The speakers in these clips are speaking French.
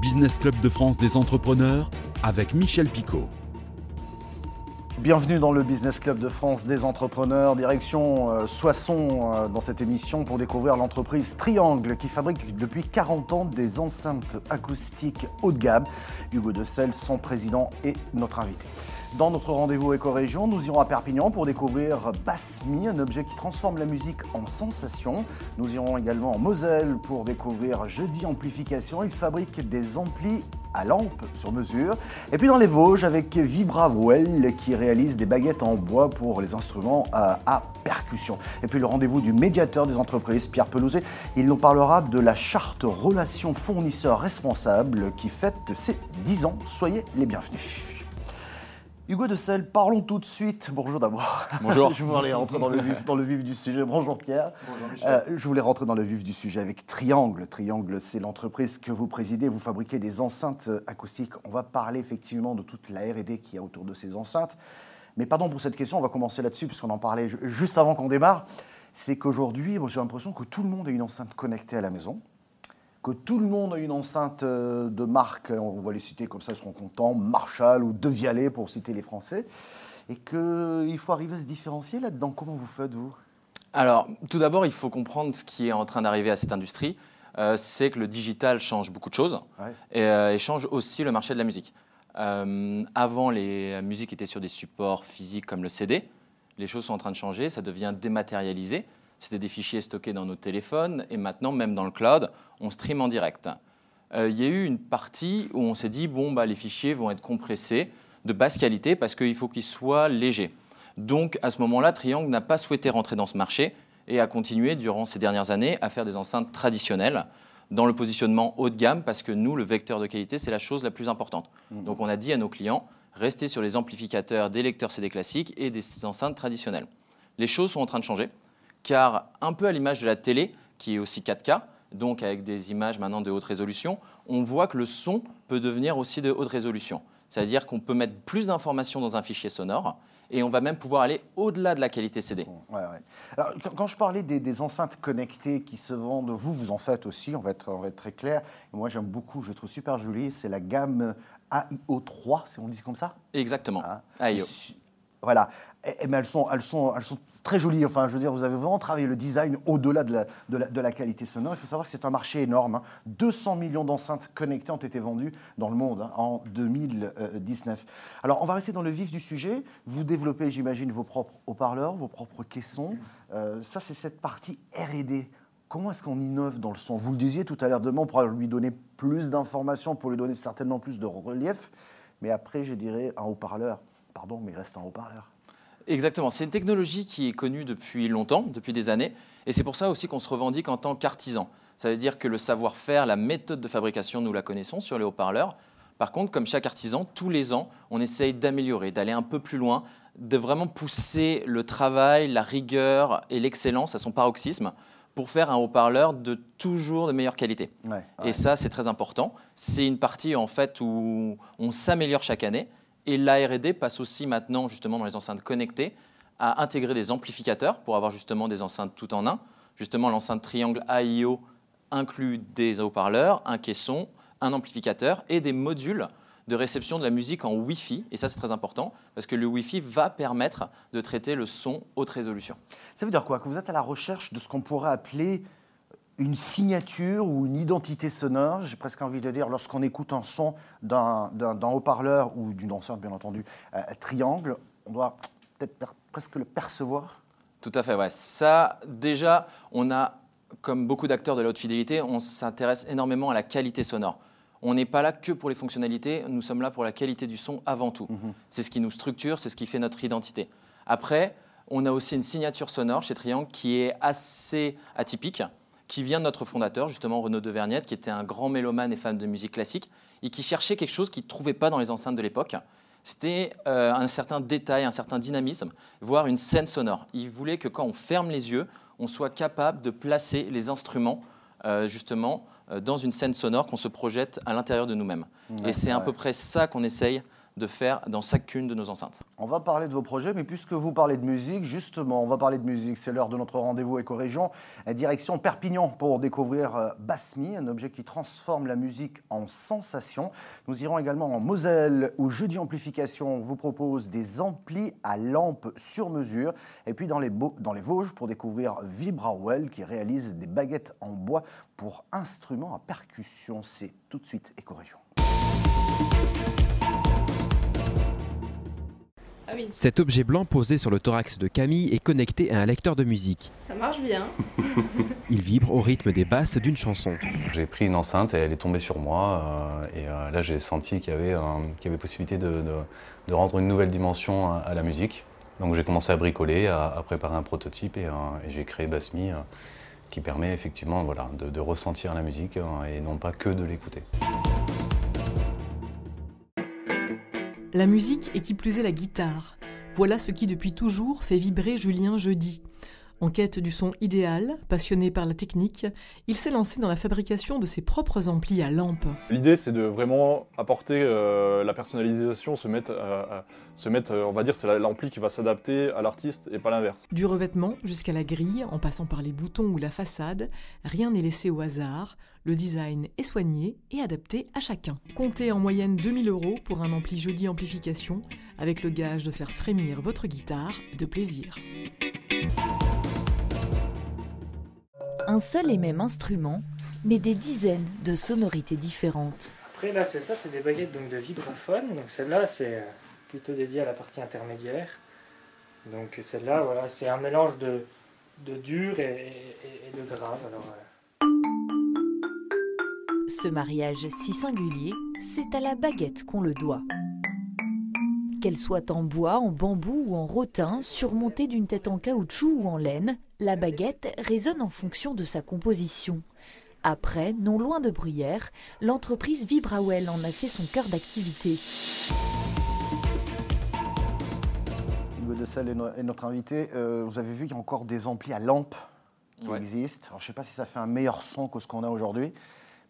Business Club de France des entrepreneurs avec Michel Picot. Bienvenue dans le Business Club de France des entrepreneurs, direction euh, Soissons euh, dans cette émission pour découvrir l'entreprise Triangle qui fabrique depuis 40 ans des enceintes acoustiques haut de gamme. Hugo de son président, est notre invité. Dans notre rendez-vous éco-région, nous irons à Perpignan pour découvrir Bassmi, un objet qui transforme la musique en sensation. Nous irons également en Moselle pour découvrir Jeudi Amplification. Il fabrique des amplis à lampe sur mesure. Et puis dans les Vosges avec Vibravouel qui réalise des baguettes en bois pour les instruments à, à percussion. Et puis le rendez-vous du médiateur des entreprises, Pierre Pelouzet. Il nous parlera de la charte relation fournisseur responsable qui fête ses 10 ans. Soyez les bienvenus. Hugo de Selle, parlons tout de suite. Bonjour d'abord. Bonjour. je voulais rentrer dans le vif, dans le vif du sujet. Bonjour Pierre. Euh, je voulais rentrer dans le vif du sujet avec Triangle. Triangle, c'est l'entreprise que vous présidez. Vous fabriquez des enceintes acoustiques. On va parler effectivement de toute la R&D qu'il y a autour de ces enceintes. Mais pardon pour cette question, on va commencer là-dessus puisqu'on en parlait juste avant qu'on démarre. C'est qu'aujourd'hui, j'ai l'impression que tout le monde a une enceinte connectée à la maison que tout le monde a une enceinte euh, de marque, on va les citer comme ça, ils seront contents, Marshall ou Devialet pour citer les Français, et qu'il faut arriver à se différencier là-dedans. Comment vous faites, vous? Alors, tout d'abord, il faut comprendre ce qui est en train d'arriver à cette industrie. Euh, c'est que le digital change beaucoup de choses Ouais. et, euh, et change aussi le marché de la musique. Euh, avant, les musiques étaient sur des supports physiques comme le CD. Les choses sont en train de changer, ça devient dématérialisé. C'était des fichiers stockés dans nos téléphones et maintenant, même dans le cloud, on stream en direct. Euh, Il y a eu une partie où on s'est dit bon, bah, les fichiers vont être compressés de basse qualité parce qu'il faut qu'ils soient légers. Donc, à ce moment-là, Triangle n'a pas souhaité rentrer dans ce marché et a continué durant ces dernières années à faire des enceintes traditionnelles dans le positionnement haut de gamme parce que nous, le vecteur de qualité, c'est la chose la plus importante. Donc, on a dit à nos clients restez sur les amplificateurs des lecteurs CD classiques et des enceintes traditionnelles. Les choses sont en train de changer car un peu à l'image de la télé, qui est aussi 4K, donc avec des images maintenant de haute résolution, on voit que le son peut devenir aussi de haute résolution. C'est-à-dire qu'on peut mettre plus d'informations dans un fichier sonore et on va même pouvoir aller au-delà de la qualité CD. Ouais, ouais. Alors, quand, je parlais des, des enceintes connectées qui se vendent, vous, vous en faites aussi, on va être, on va être très clair. Moi, j'aime beaucoup, je trouve super jolie, c'est la gamme AIO3, si on dit comme ça Exactement. AIO. su- Voilà. Et- et- mais elles sont, elles, sont, elles sont très jolies. Enfin, je veux dire, vous avez vraiment travaillé le design au-delà de la, qualité sonore. Il faut savoir que c'est un marché énorme. hein. 200 millions d'enceintes connectées ont été vendues dans le monde hein, en 2019. Alors, on va rester dans le vif du sujet. Vous développez, j'imagine, vos propres haut-parleurs, vos propres caissons. Euh, ça, c'est cette partie R&D. Comment est-ce qu'on innove dans le son? Vous le disiez tout à l'heure, demain, on pourra lui donner plus d'informations, pour lui donner certainement plus de relief. Mais après, je dirais un haut-parleur. Pardon, mais il reste un haut-parleur. Exactement. C'est une technologie qui est connue depuis longtemps, depuis des années. Et c'est pour ça aussi qu'on se revendique en tant qu'artisan. Ça veut dire que le savoir-faire, la méthode de fabrication, nous la connaissons sur les haut-parleurs. Par contre, comme chaque artisan, tous les ans, on essaye d'améliorer, d'aller un peu plus loin, de vraiment pousser le travail, la rigueur et l'excellence à son paroxysme pour faire un haut-parleur de toujours de meilleure qualité. Ouais, Et ça, c'est très important. C'est une partie en fait où on s'améliore chaque année. Et la R&D passe aussi maintenant justement dans les enceintes connectées à intégrer des amplificateurs pour avoir justement des enceintes tout en un. Justement, l'enceinte triangle AIO inclut des haut-parleurs, un caisson, un amplificateur et des modules de réception de la musique en Wi-Fi. Et ça, c'est très important parce que le Wi-Fi va permettre de traiter le son haute résolution. Ça veut dire quoi? Que vous êtes à la recherche de ce qu'on pourrait appeler une signature ou une identité sonore, j'ai presque envie de dire, lorsqu'on écoute un son d'un haut-parleur ou d'une enceinte, bien entendu, euh, triangle, on doit peut-être presque le percevoir. Tout à fait, ouais. Ça, déjà, on a, comme beaucoup d'acteurs de la haute fidélité, on s'intéresse énormément à la qualité sonore. On n'est pas là que pour les fonctionnalités, nous sommes là pour la qualité du son avant tout. C'est ce qui nous structure, c'est ce qui fait notre identité. Après, on a aussi une signature sonore chez Triangle qui est assez atypique, qui vient de notre fondateur, justement Renaud de Vergnette, qui était un grand mélomane et fan de musique classique, et qui cherchait quelque chose qu'il ne trouvait pas dans les enceintes de l'époque. C'était euh, un certain détail, un certain dynamisme, voire une scène sonore. Il voulait que quand on ferme les yeux, on soit capable de placer les instruments euh, justement euh, dans une scène sonore qu'on se projette à l'intérieur de nous-mêmes. Ouais, et c'est à peu près ça qu'on essaye de faire dans chacune de nos enceintes. On va parler de vos projets, mais puisque vous parlez de musique, justement, on va parler de musique. C'est l'heure de notre rendez-vous éco-région. Direction Perpignan pour découvrir euh, Basmi, un objet qui transforme la musique en sensation. Nous irons également en Moselle, où Jeudi Amplification vous propose des amplis à lampe sur mesure. Et puis dans les, dans les Vosges pour découvrir Vibrawell, qui réalise des baguettes en bois pour instruments à percussion. C'est tout de suite éco-région. Ah Cet objet blanc posé sur le thorax de Camille est connecté à un lecteur de musique. Ça marche bien. Il vibre au rythme des basses d'une chanson. J'ai pris une enceinte et elle est tombée sur moi. Euh, et euh, là, j'ai senti qu'il y, avait, y avait possibilité de, rendre une nouvelle dimension à, la musique. Donc j'ai commencé à bricoler, à, préparer un prototype et, euh, j'ai créé Basmi qui permet effectivement voilà, de ressentir la musique et non pas que de l'écouter. La musique et qui plus est la guitare. Voilà ce qui depuis toujours fait vibrer Julien Jeudi. En quête du son idéal, passionné par la technique, il s'est lancé dans la fabrication de ses propres amplis à lampe. L'idée, c'est de vraiment apporter euh, la personnalisation, se mettre, se mettre euh, on va dire, c'est l'ampli qui va s'adapter à l'artiste et pas l'inverse. Du revêtement jusqu'à la grille, en passant par les boutons ou la façade, rien n'est laissé au hasard. Le design est soigné et adapté à chacun. Comptez en moyenne 2000 euros pour un ampli jeudi amplification, avec le gage de faire frémir votre guitare de plaisir. Un seul et même instrument, mais des dizaines de sonorités différentes. Après là c'est ça, c'est des baguettes donc, de vibraphone. Donc celle-là c'est euh, plutôt dédié à la partie intermédiaire. Donc celle-là voilà, c'est un mélange de, de dur et, de grave. Alors, ce mariage si singulier, c'est à la baguette qu'on le doit. Qu'elle soit en bois, en bambou ou en rotin, surmontée d'une tête en caoutchouc ou en laine, la baguette résonne en fonction de sa composition. Après, non loin de Bruyère, l'entreprise Vibrawell en a fait son cœur d'activité. Hugo de Selle est notre invité. Euh, vous avez vu qu'il y a encore des amplis à lampe qui existent. je ne sais pas si ça fait un meilleur son que ce qu'on a aujourd'hui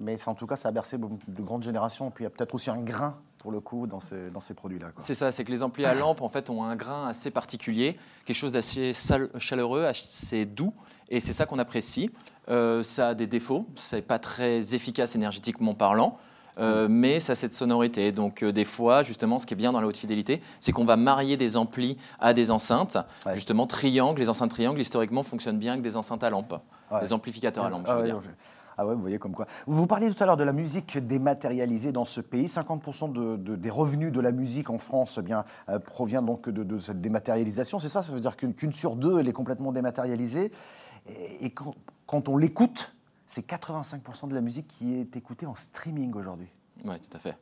mais en tout cas, ça a bercé de grandes générations. Puis il y a peut-être aussi un grain, pour le coup, dans ces, dans ces produits-là. C'est ça, c'est que les amplis à lampe, en fait, ont un grain assez particulier, quelque chose d'assez chaleureux, assez doux, et c'est ça qu'on apprécie. Euh, ça a des défauts, c'est pas très efficace énergétiquement parlant. Euh, mais ça a cette sonorité. Donc euh, des fois, justement, ce qui est bien dans la haute fidélité, c'est qu'on va marier des amplis à des enceintes. Justement, triangles, les enceintes triangles, historiquement, fonctionnent bien avec des enceintes à lampe, des amplificateurs à lampe, je veux dire. Ah ouais, vous voyez comme quoi. Vous parliez tout à l'heure de la musique dématérialisée dans ce pays. 50% de, des revenus de la musique en France eh euh, provient donc de, cette dématérialisation. C'est ça Ça veut dire qu'une sur deux, elle est complètement dématérialisée. Et, quand, on l'écoute, c'est 85% de la musique qui est écoutée en streaming aujourd'hui. Oui, tout à fait.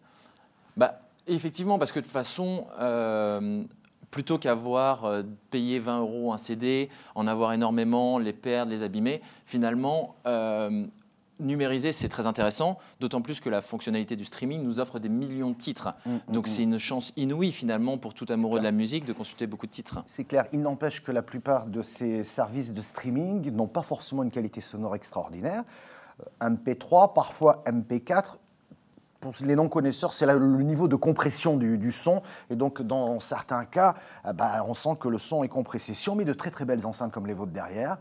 Bah, effectivement, parce que de toute façon, euh, plutôt qu'avoir euh, payé 20 euros un CD, en avoir énormément, les perdre, les abîmer, finalement, numériser, c'est très intéressant, d'autant plus que la fonctionnalité du streaming nous offre des millions de titres. Mm, mm, Donc mm. c'est une chance inouïe finalement pour tout amoureux de la musique de consulter beaucoup de titres. C'est clair, il n'empêche que la plupart de ces services de streaming n'ont pas forcément une qualité sonore extraordinaire. Euh, MP3, parfois MP4, pour les non-connaisseurs, c'est le niveau de compression du, son. Et donc, dans certains cas, euh, bah, on sent que le son est compressé. Si on met de très très belles enceintes comme les vôtres derrière,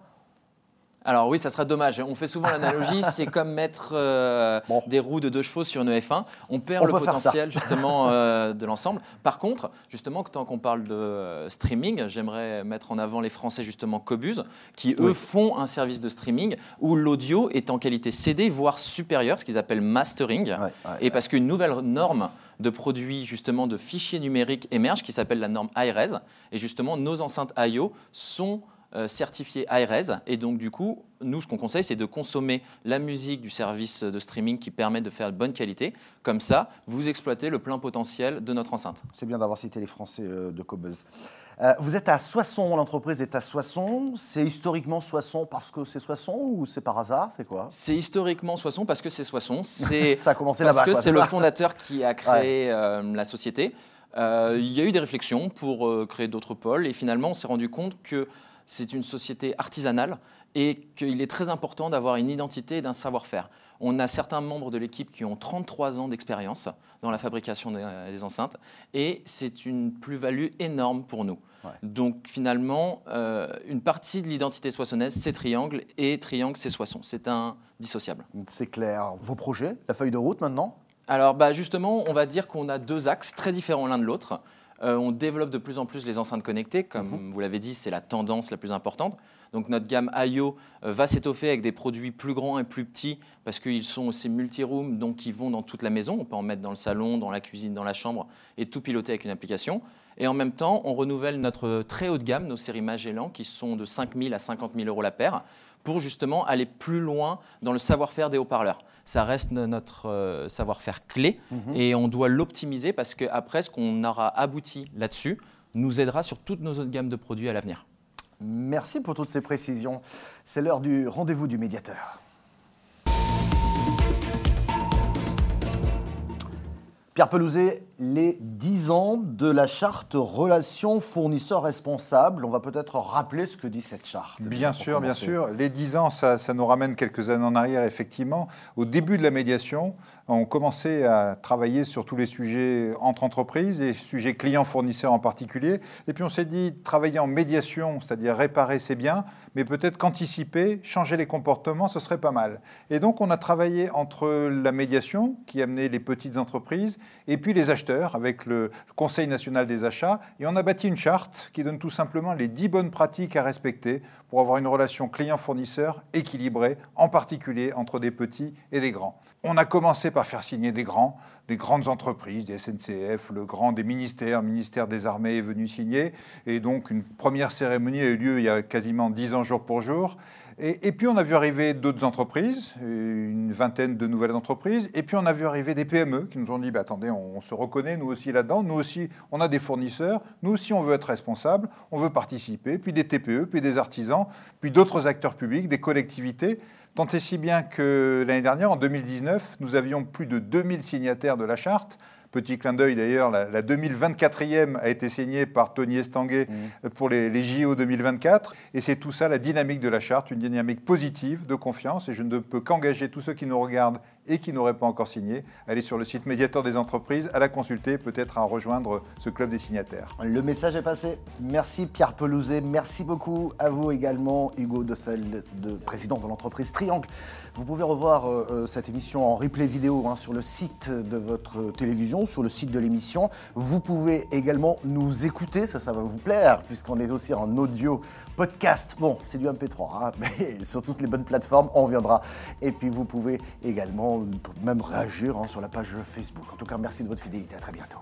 alors oui, ça serait dommage. On fait souvent l'analogie, c'est comme mettre euh, des roues de deux chevaux sur une F1. On perd le potentiel justement euh, de l'ensemble. Par contre, justement, tant qu'on parle de euh, streaming, j'aimerais mettre en avant les Français justement Cobuz, qui eux font un service de streaming où l'audio est en qualité CD, voire supérieure, ce qu'ils appellent mastering. et parce qu'une nouvelle norme de produits justement de fichiers numériques émerge qui s'appelle la norme iRes. Et justement, nos enceintes IO sont certifié ARS. Et donc, du coup, nous, ce qu'on conseille, c'est de consommer la musique du service de streaming qui permet de faire de bonne qualité. Comme ça, vous exploitez le plein potentiel de notre enceinte. C'est bien d'avoir cité les Français euh, de Cobuzz. Euh, vous êtes à Soissons, l'entreprise est à Soissons. C'est historiquement Soissons parce que c'est Soissons ou c'est par hasard C'est quoi? C'est historiquement Soissons parce que c'est Soissons. C'est ça a commencé là-bas. Parce que c'est le fondateur qui a créé la société. il y a eu des réflexions pour créer d'autres pôles et finalement on s'est rendu compte que c'est une société artisanale et qu'il est très important d'avoir une identité et d'un savoir-faire. On a certains membres de l'équipe qui ont 33 ans d'expérience dans la fabrication des, enceintes et c'est une plus-value énorme pour nous. Ouais. Donc finalement, euh, une partie de l'identité soissonnaise, c'est Triangle et Triangle, c'est Soissons. C'est indissociable. C'est clair. Vos projets, la feuille de route maintenant? Alors bah, justement, on va dire qu'on a deux axes très différents l'un de l'autre. Euh, on développe de plus en plus les enceintes connectées. Comme vous l'avez dit, c'est la tendance la plus importante. Donc notre gamme IO euh, va s'étoffer avec des produits plus grands et plus petits parce qu'ils sont aussi multi-room, donc ils vont dans toute la maison. On peut en mettre dans le salon, dans la cuisine, dans la chambre et tout piloter avec une application. Et en même temps, on renouvelle notre très haut de gamme, nos séries Magellan, qui sont de 5 000 à 50 000 euros la paire, pour justement aller plus loin dans le savoir-faire des haut-parleurs. Ça reste notre euh, savoir-faire clé et on doit l'optimiser parce qu'après, ce qu'on aura abouti là-dessus nous aidera sur toutes nos autres gammes de produits à l'avenir. Merci pour toutes ces précisions. C'est l'heure du rendez-vous du médiateur. Pierre Pelouzet, les 10 ans de la charte relation fournisseur responsable. On va peut-être rappeler ce que dit cette charte. Bien sûr, bien sûr. Les 10 ans, ça, ça nous ramène quelques années en arrière, effectivement. Au début de la médiation, on commençait à travailler sur tous les sujets entre entreprises, les sujets clients-fournisseurs en particulier. Et puis on s'est dit, travailler en médiation, c'est-à-dire réparer, c'est bien, mais peut-être qu'anticiper, changer les comportements, ce serait pas mal. Et donc on a travaillé entre la médiation, qui amenait les petites entreprises, et puis les acheteurs, avec le Conseil national des achats. Et on a bâti une charte qui donne tout simplement les 10 bonnes pratiques à respecter pour avoir une relation client-fournisseur équilibrée, en particulier entre des petits et des grands. On a commencé par faire signer des grands, des grandes entreprises, des SNCF, le grand des ministères, le ministère des Armées est venu signer. Et donc une première cérémonie a eu lieu il y a quasiment 10 ans jour pour jour. Et, puis on a vu arriver d'autres entreprises, une vingtaine de nouvelles entreprises, et puis on a vu arriver des PME qui nous ont dit bah, attendez, on, on se reconnaît nous aussi là-dedans, nous aussi on a des fournisseurs, nous aussi on veut être responsable, on veut participer, puis des TPE, puis des artisans, puis d'autres acteurs publics, des collectivités. Tant et si bien que l'année dernière, en 2019, nous avions plus de 2000 signataires de la charte. Petit clin d'œil d'ailleurs, la, la 2024e a été signée par Tony Estanguet mmh. pour les, les, JO 2024. Et c'est tout ça la dynamique de la charte, une dynamique positive, de confiance. Et je ne peux qu'engager tous ceux qui nous regardent et qui n'auraient pas encore signé, aller sur le site médiateur des entreprises, à la consulter, peut-être à rejoindre ce club des signataires. Le message est passé. Merci Pierre Pelouzet. Merci beaucoup à vous également, Hugo Dossel, de, président de l'entreprise Triangle. Vous pouvez revoir euh, cette émission en replay vidéo hein, sur le site de votre télévision, sur le site de l'émission. Vous pouvez également nous écouter, ça, ça va vous plaire, puisqu'on est aussi en audio podcast. Bon, c'est du MP3, hein, mais sur toutes les bonnes plateformes, on reviendra. Et puis vous pouvez également même réagir hein, sur la page Facebook. En tout cas, merci de votre fidélité. À très bientôt.